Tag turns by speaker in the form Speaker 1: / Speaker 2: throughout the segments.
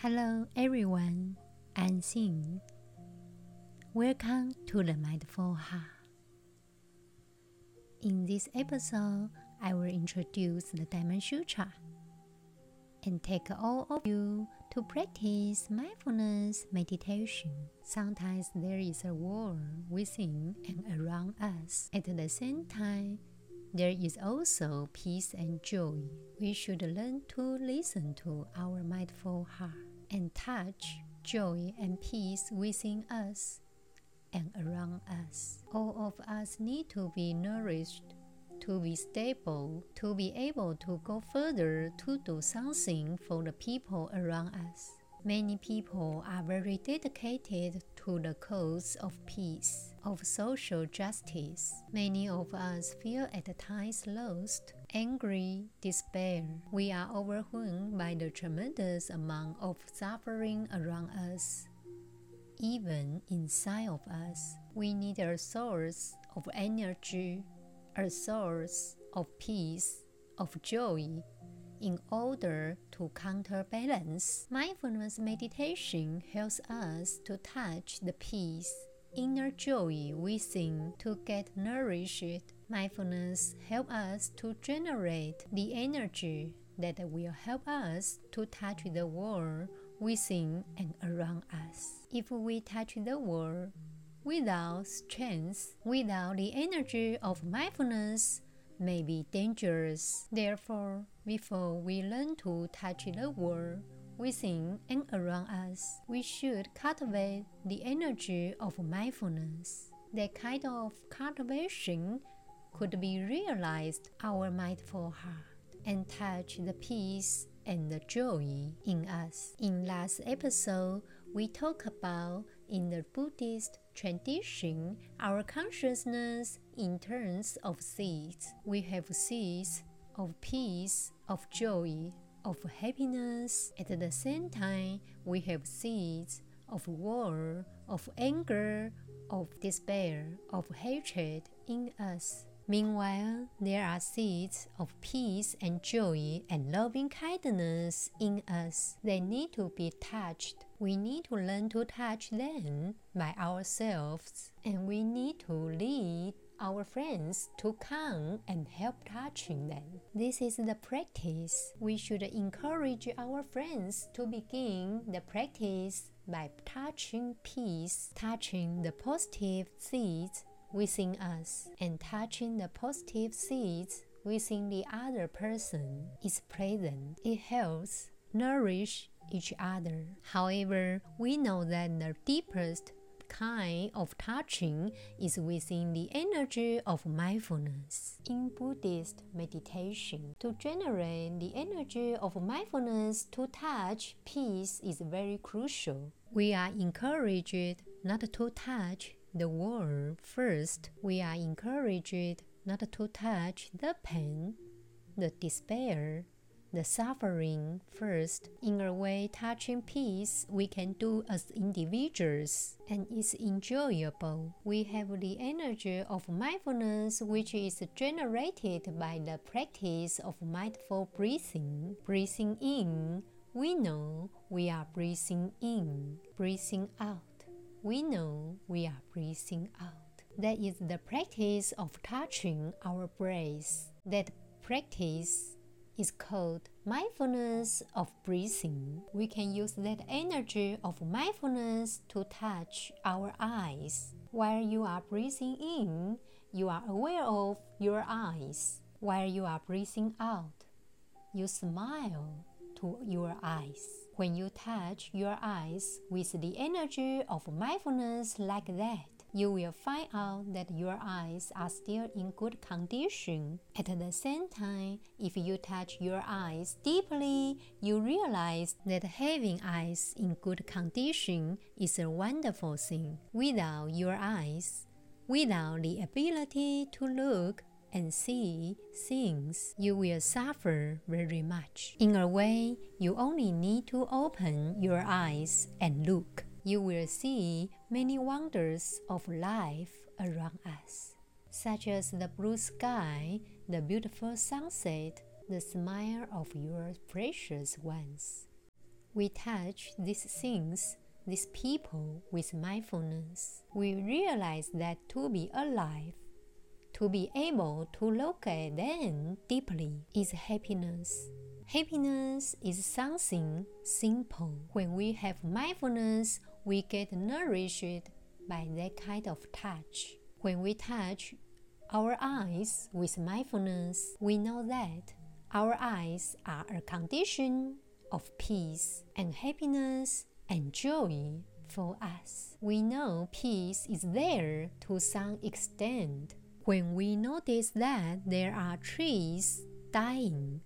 Speaker 1: Hello everyone, I'm Xin. Welcome to the Mindful Heart. In this episode, I will introduce the Diamond Sutra and take all of you to practice mindfulness meditation. Sometimes there is a world within and around us. At the same time, there is also peace and joy. We should learn to listen to our mindful heart and touch joy and peace within us and around us. All of us need to be nourished, to be stable, to be able to go further to do something for the people around us. Many people are very dedicated to the cause of peace, of social justice. Many of us feel at times lost, angry, despair. We are overwhelmed by the tremendous amount of suffering around us. Even inside of us, we need a source of energy, a source of peace, of joy, in order to counterbalance. Mindfulness meditation helps us to touch the peace, inner joy within to get nourished. Mindfulness helps us to generate the energy that will help us to touch the world within and around us. If we touch the world without strength, without the energy of mindfulness, may be dangerous. Therefore, before we learn to touch the world within and around us, we should cultivate the energy of mindfulness. That kind of cultivation could be realized our mindful heart and touch the peace and the joy in us. In last episode, we talked about in the Buddhist tradition, our consciousness in terms of seeds. We have seeds of peace, of joy, of happiness. At the same time, we have seeds of war, of anger, of despair, of hatred in us. Meanwhile, there are seeds of peace and joy and loving kindness in us. They need to be touched. We need to learn to touch them by ourselves, and we need to lead our friends to come and help touching them. This is the practice. We should encourage our friends to begin the practice by touching peace, touching the positive seeds within us and touching the positive seeds within the other person is present. It helps nourish each other. However, we know that the deepest kind of touching is within the energy of mindfulness. In Buddhist meditation, to generate the energy of mindfulness to touch peace is very crucial. We are encouraged not to touch the world first, we are encouraged not to touch the pain, the despair, the suffering first. In a way, touching peace we can do as individuals and it's enjoyable. We have the energy of mindfulness which is generated by the practice of mindful breathing. Breathing in, we know we are breathing in. Breathing out we know we are breathing out. That is the practice of touching our breath. That practice is called mindfulness of breathing. We can use that energy of mindfulness to touch our eyes. While you are breathing in, you are aware of your eyes. While you are breathing out, you smile to your eyes. When you touch your eyes with the energy of mindfulness like that, you will find out that your eyes are still in good condition. At the same time, if you touch your eyes deeply, you realize that having eyes in good condition is a wonderful thing. Without your eyes, without the ability to look, and see things, you will suffer very much. In a way, you only need to open your eyes and look. You will see many wonders of life around us, such as the blue sky, the beautiful sunset, the smile of your precious ones. we touch these things, these people with mindfulness, we realize that to be alive, to be able to look at them deeply is happiness. Happiness is something simple. When we have mindfulness, we get nourished by that kind of touch. When we touch our eyes with mindfulness, we know that our eyes are a condition of peace and happiness and joy for us. We know peace is there to some extent. When we notice that there are trees dying,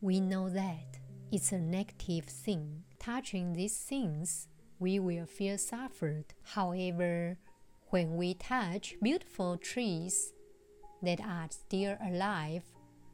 Speaker 1: we know that it's a negative thing. Touching these things, we will feel suffered. However, when we touch beautiful trees that are still alive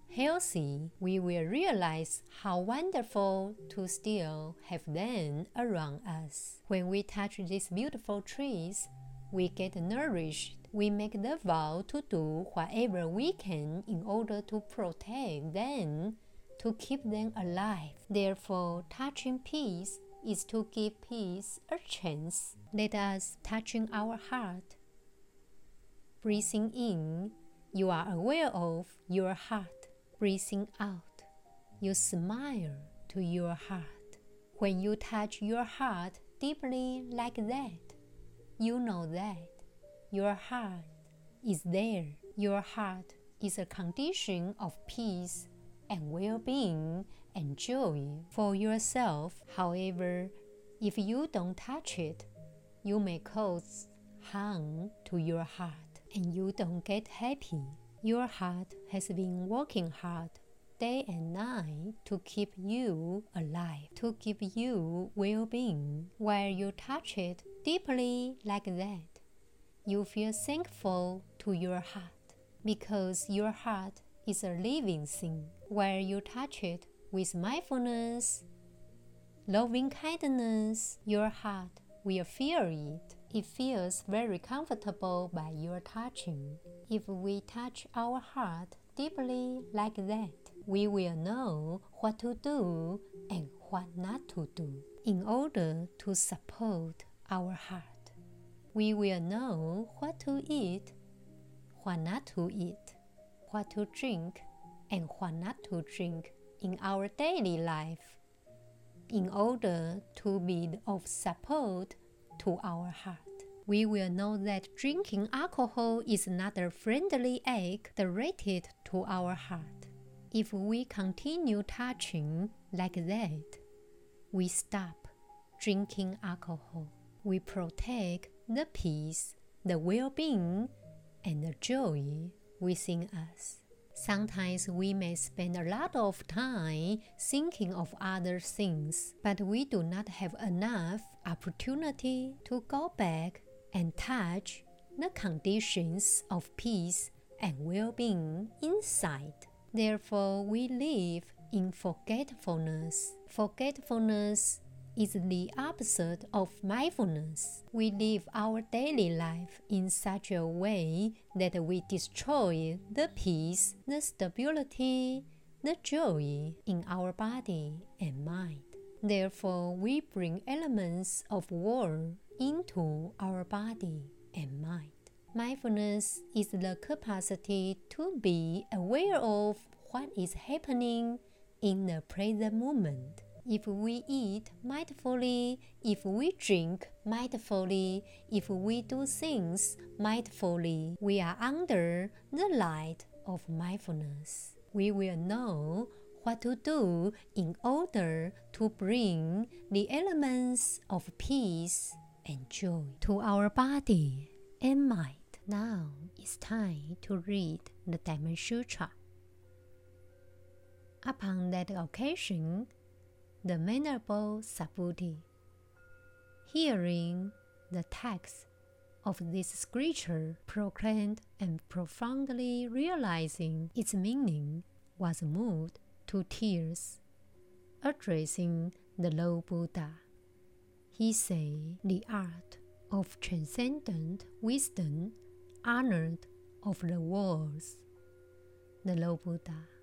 Speaker 1: healthy, we will realize how wonderful to still have them around us. When we touch these beautiful trees, we get nourished. We make the vow to do whatever we can in order to protect them, to keep them alive. Therefore, touching peace is to give peace a chance. Let us touching our heart. Breathing in, you are aware of your heart breathing out, you smile to your heart. When you touch your heart deeply like that, you know that your heart is there. Your heart is a condition of peace and well being and joy for yourself. However, if you don't touch it, you may cause harm to your heart and you don't get happy. Your heart has been working hard day and night to keep you alive, to keep you well being. While you touch it deeply like that, you feel thankful to your heart because your heart is a living thing. While you touch it with mindfulness, loving kindness, your heart will feel it it feels very comfortable by your touching. If we touch our heart deeply like that, we will know what to do and what not to do in order to support our heart. We will know what to eat, what not to eat, what to drink, and what not to drink in our daily life in order to be of support to our heart we will know that drinking alcohol is not a friendly act directed to our heart. If we continue touching like that, we stop drinking alcohol. We protect the peace, the well being, and the joy within us. Sometimes we may spend a lot of time thinking of other things, but we do not have enough opportunity to go back and touch the conditions of peace and well being inside. Therefore, we live in forgetfulness. Forgetfulness is the opposite of mindfulness. We live our daily life in such a way that we destroy the peace, the stability, the joy in our body and mind. Therefore, we bring elements of war into our body and mind. Mindfulness is the capacity to be aware of what is happening in the present moment. If we eat mindfully, if we drink mindfully, if we do things mindfully, we are under the light of mindfulness. We will know what to do in order to bring the elements of peace and joy to our body and mind. Now it's time to read the Diamond Sutra. Upon that occasion, the Venerable Subhuti, hearing the text of this scripture proclaimed and profoundly realizing its meaning, was moved to tears, addressing the Lord Buddha. He said the art of transcendent wisdom honored of the worlds. The Lord Buddha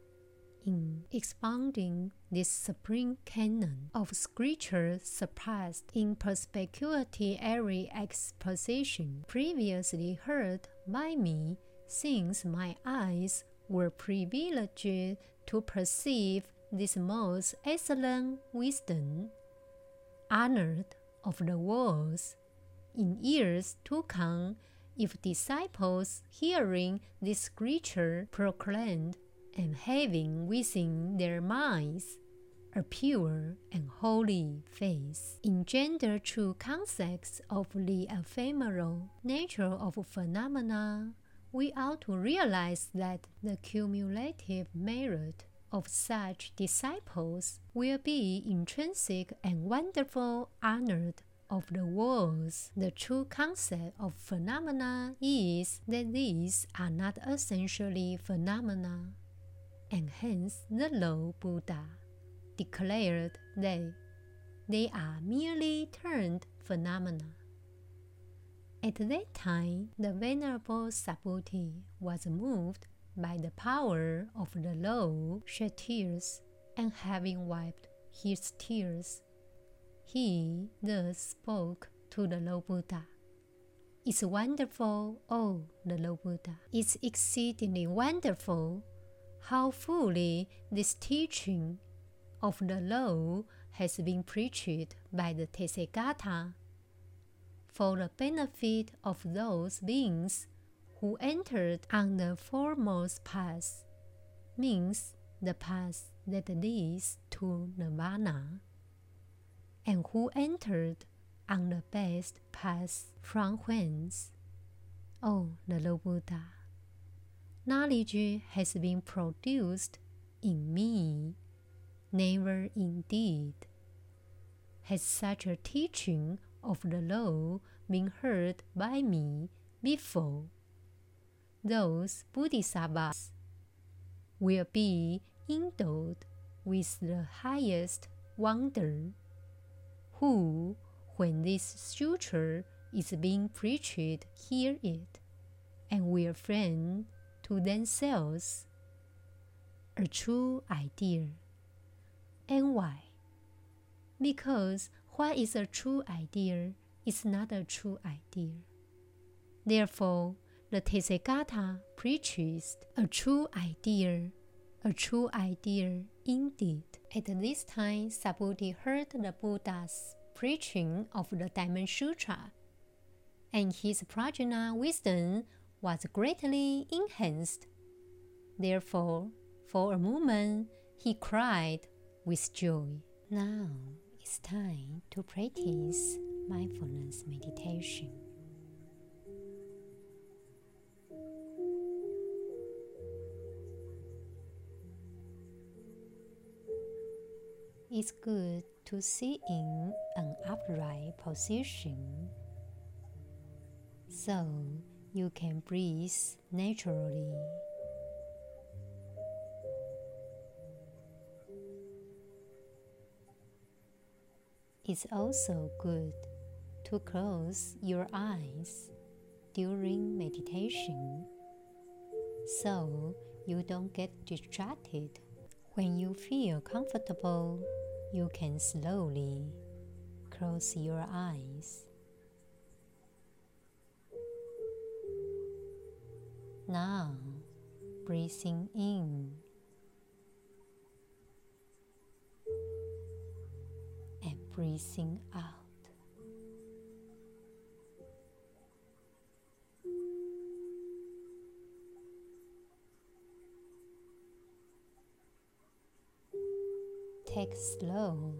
Speaker 1: in expounding this supreme canon of scripture surpassed in perspicuity every exposition previously heard by me, since my eyes were privileged to perceive this most excellent wisdom, honored of the worlds, in years to come, if disciples hearing this scripture proclaimed and having within their minds a pure and holy faith, engender true concepts of the ephemeral nature of phenomena, we ought to realize that the cumulative merit of such disciples will be intrinsic and wonderful honored of the worlds. The true concept of phenomena is that these are not essentially phenomena and hence the Lord Buddha declared they. they are merely turned phenomena. At that time, the Venerable Subhuti was moved by the power of the low shed tears, and having wiped his tears, he thus spoke to the Lord Buddha. It's wonderful, oh, the Lord Buddha. It's exceedingly wonderful how fully this teaching of the law has been preached by the Tathagata for the benefit of those beings who entered on the foremost path, means the path that leads to nirvana, and who entered on the best path from whence, oh, the Lord Buddha knowledge has been produced in me. Never indeed has such a teaching of the law been heard by me before. Those bodhisattvas will be endowed with the highest wonder, who, when this sutra is being preached, hear it, and will friend to themselves a true idea. And why? Because what is a true idea is not a true idea. Therefore, the Tathagata preaches a true idea, a true idea indeed. At this time, Subhuti heard the Buddha's preaching of the Diamond Sutra, and his prajna wisdom was greatly enhanced. Therefore, for a moment, he cried with joy. Now it's time to practice mindfulness meditation. It's good to sit in an upright position. So you can breathe naturally. It's also good to close your eyes during meditation so you don't get distracted. When you feel comfortable, you can slowly close your eyes. Now, breathing in and breathing out. Take slow,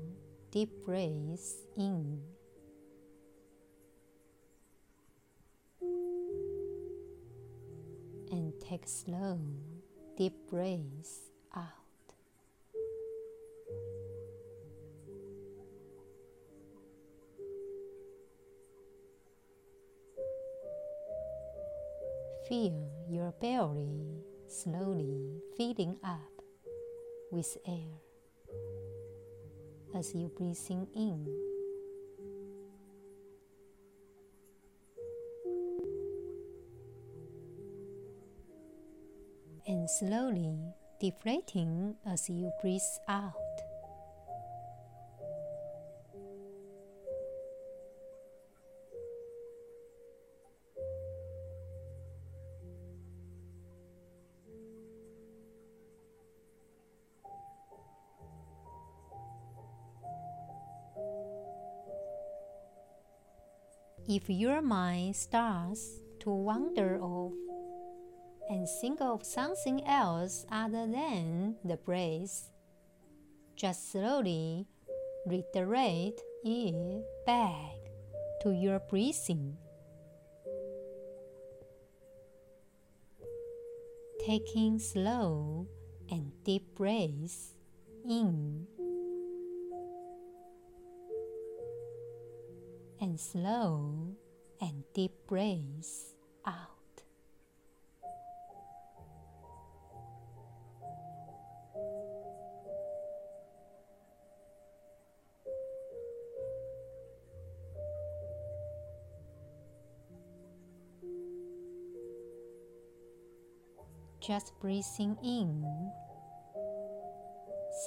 Speaker 1: deep breaths in and take slow, deep breaths out. Feel your belly slowly filling up with air as you breathing in slowly deflating as you breathe out. If your mind starts to wander off and think of something else other than the breath, just slowly redirect it back to your breathing. Taking slow and deep breaths in and slow and deep breaths out. Just breathing in,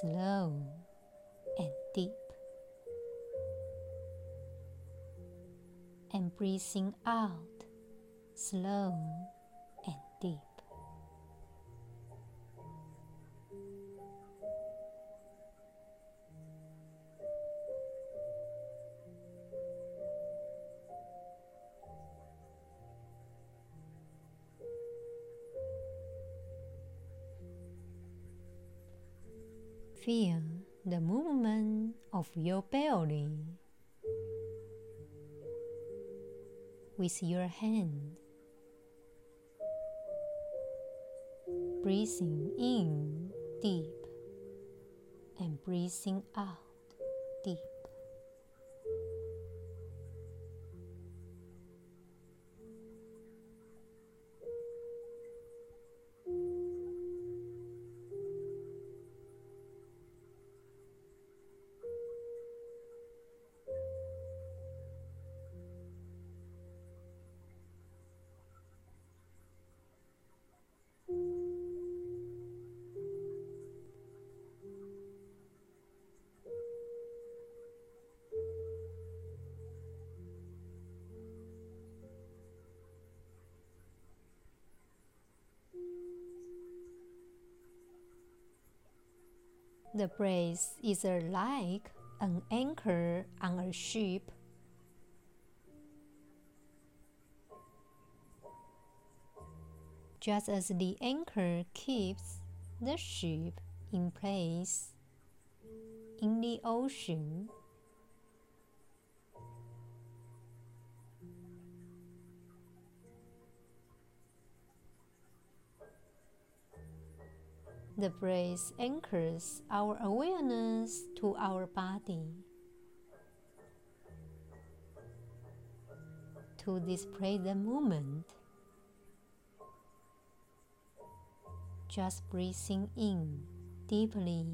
Speaker 1: slow and deep. and breathing out slow and deep. Feel the movement of your belly with your hand. Breathing in deep and breathing out deep. The brace is like an anchor on a ship. Just as the anchor keeps the ship in place in the ocean, The breath anchors our awareness to our body. To display the moment, just breathing in deeply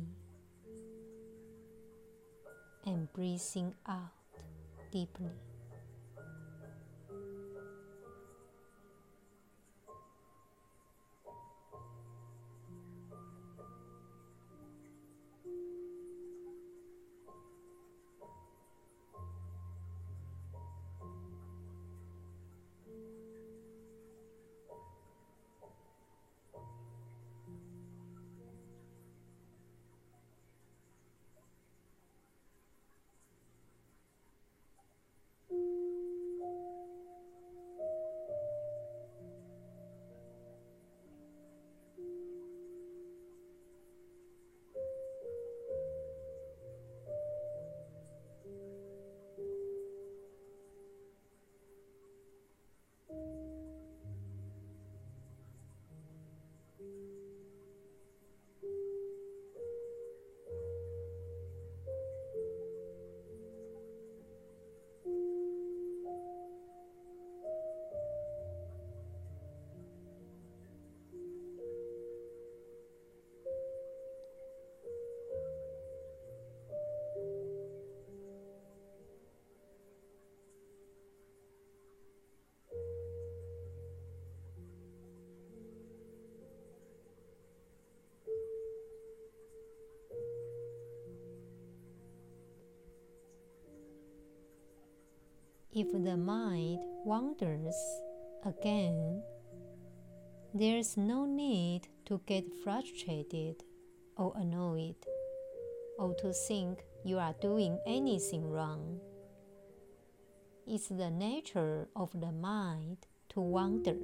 Speaker 1: and breathing out deeply. If the mind wanders again, there's no need to get frustrated or annoyed or to think you are doing anything wrong. It's the nature of the mind to wander.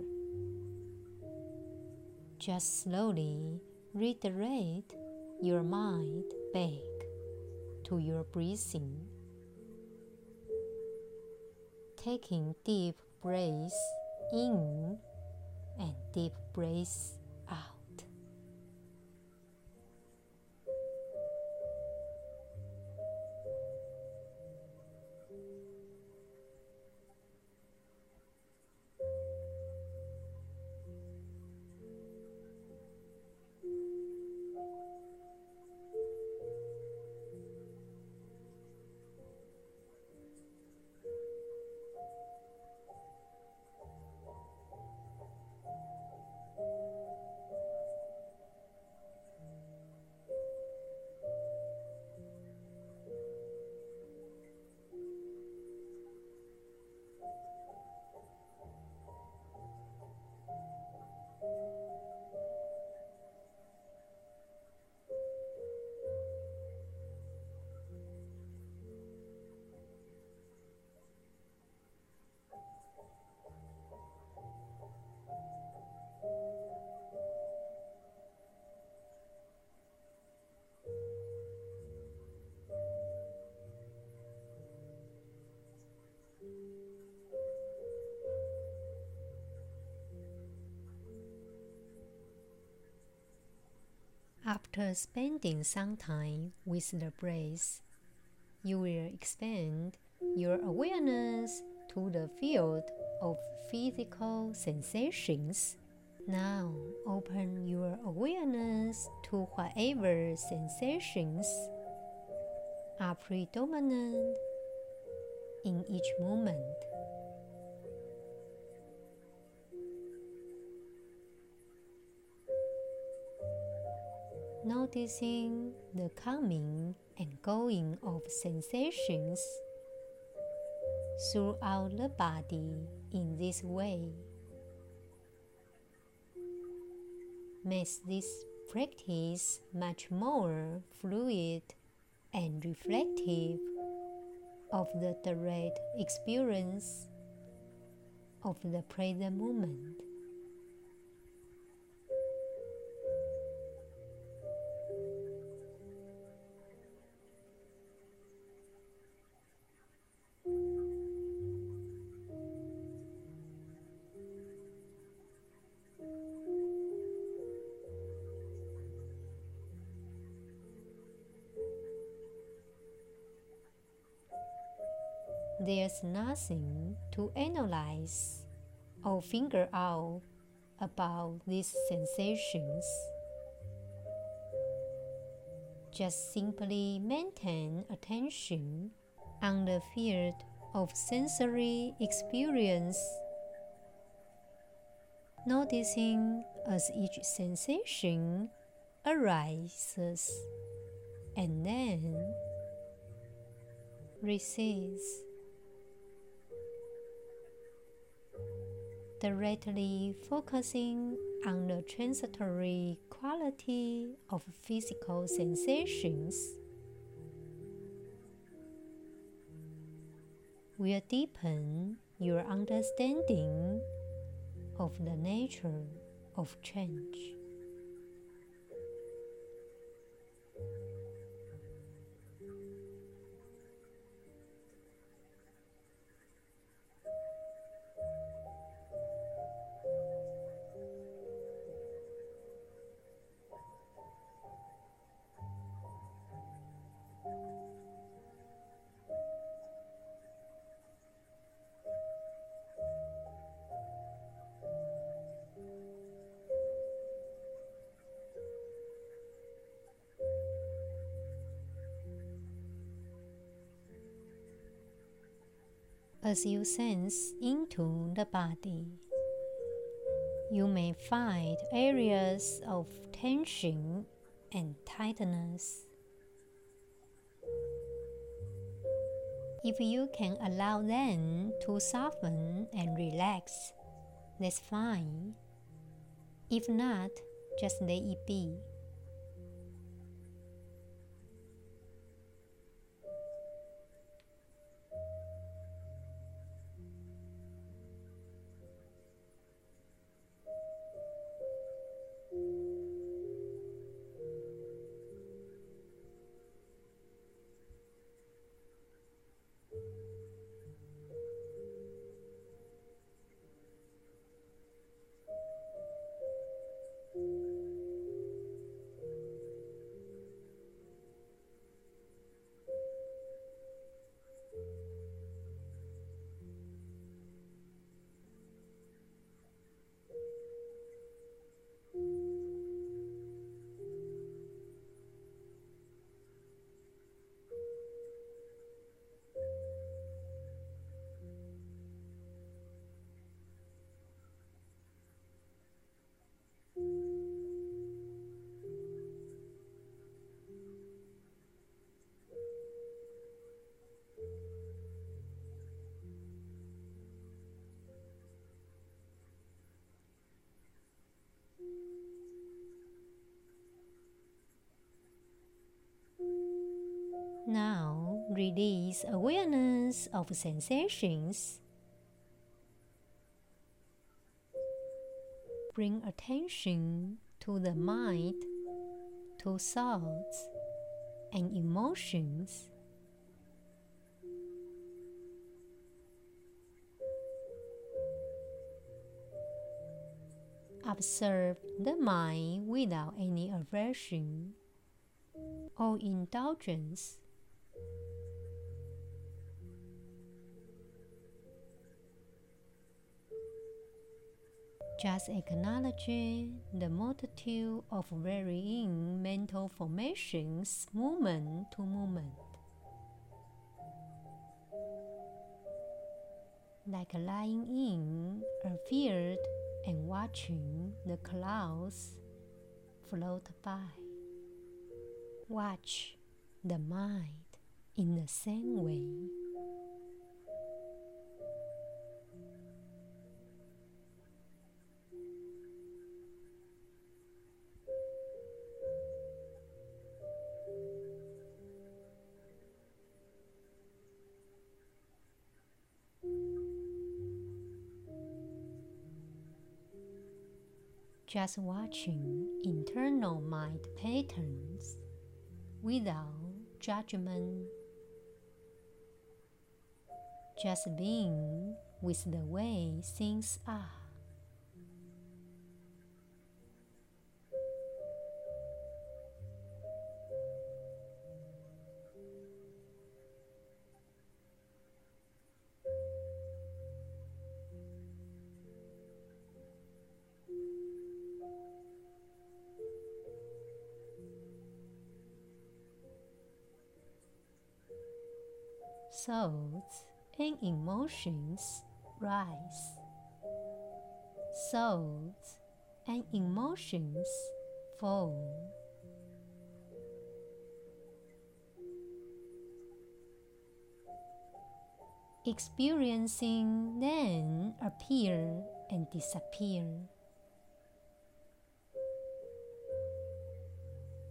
Speaker 1: Just slowly redirect your mind back to your breathing. Taking deep breaths in and deep breaths After spending some time with the breath, you will expand your awareness to the field of physical sensations. Now open your awareness to whatever sensations are predominant in each moment. Noticing the coming and going of sensations throughout the body in this way makes this practice much more fluid and reflective of the direct experience of the present moment. There's nothing to analyze or figure out about these sensations. Just simply maintain attention on the field of sensory experience, noticing as each sensation arises and then recedes. Directly focusing on the transitory quality of physical sensations will deepen your understanding of the nature of change. As you sense into the body. You may find areas of tension and tightness. If you can allow them to soften and relax, that's fine. If not, just let it be. Now release awareness of sensations. Bring attention to the mind, to thoughts and emotions. Observe the mind without any aversion or indulgence. Just acknowledge the multitude of varying mental formations moment to moment. Like lying in a field and watching the clouds float by. Watch the mind in the same way. Just watching internal mind patterns without judgment, just being with the way things are. Thoughts and emotions rise. Thoughts and emotions fall. Experiencing then appear and disappear.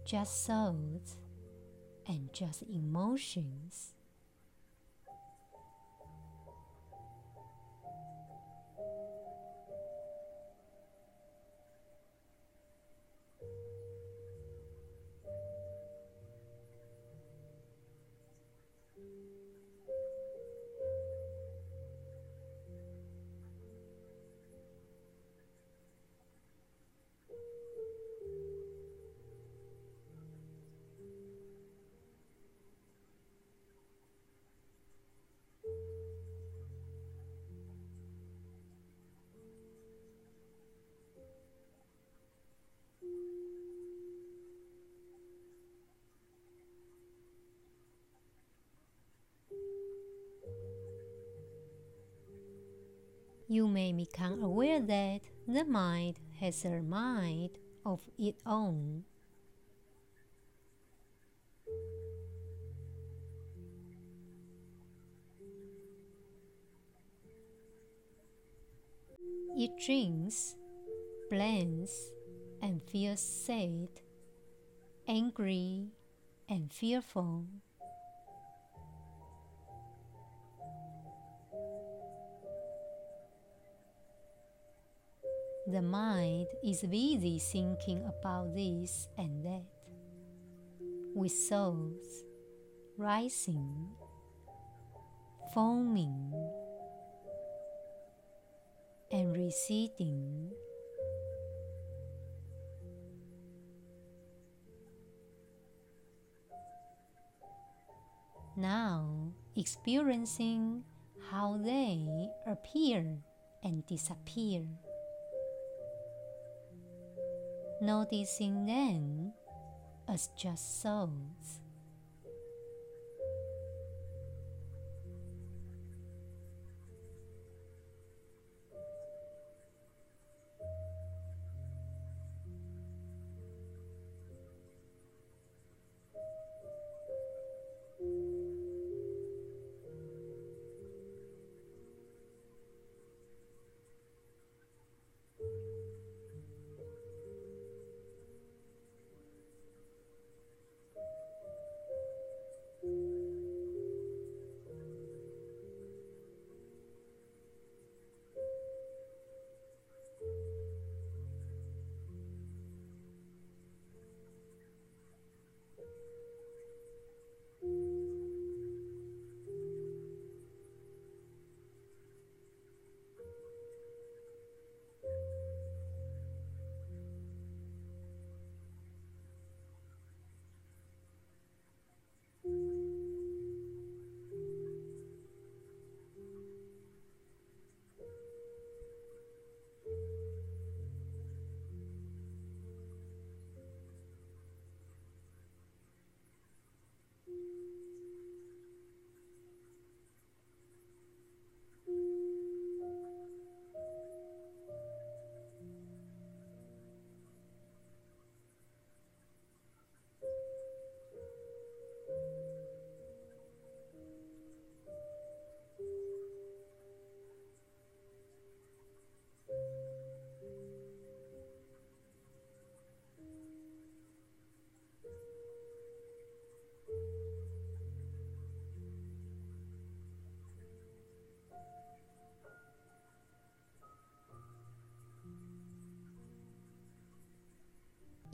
Speaker 1: Just thoughts and just emotions. you may become aware that the mind has a mind of its own. It drinks, plans, and feels sad, angry, and fearful. The mind is busy thinking about this and that, with souls rising, foaming, and receding. Now, experiencing how they appear and disappear. Noticing them as just souls.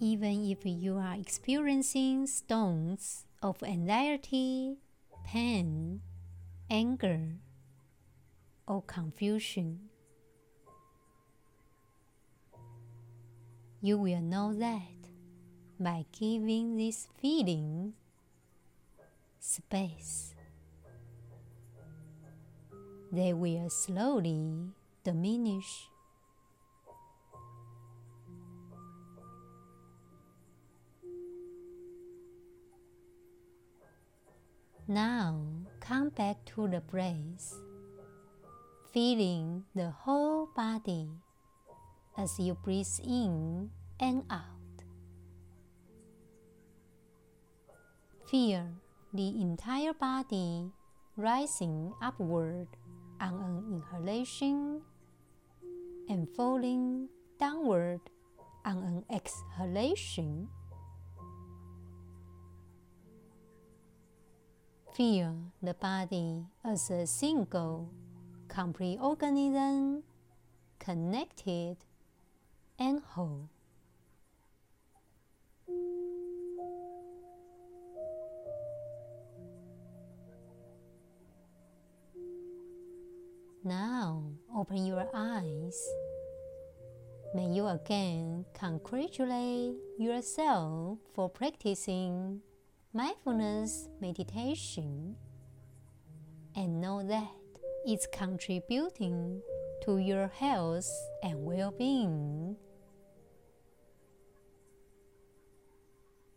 Speaker 1: Even if you are experiencing storms of anxiety, pain, anger, or confusion. You will know that by giving this feeling space, they will slowly diminish Now come back to the breath, feeling the whole body as you breathe in and out. Feel the entire body rising upward on an inhalation and falling downward on an exhalation. Feel the body as a single, complete organism, connected and whole. Now open your eyes. May you again congratulate yourself for practicing mindfulness meditation and know that it's contributing to your health and well being.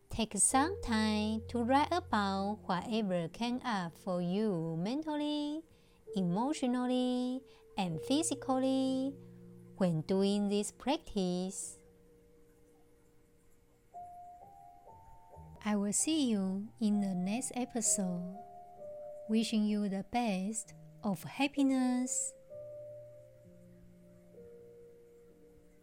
Speaker 1: Take some time to write about whatever came up for you mentally, emotionally, and physically when doing this practice. I will see you in the next episode. Wishing you the best of happiness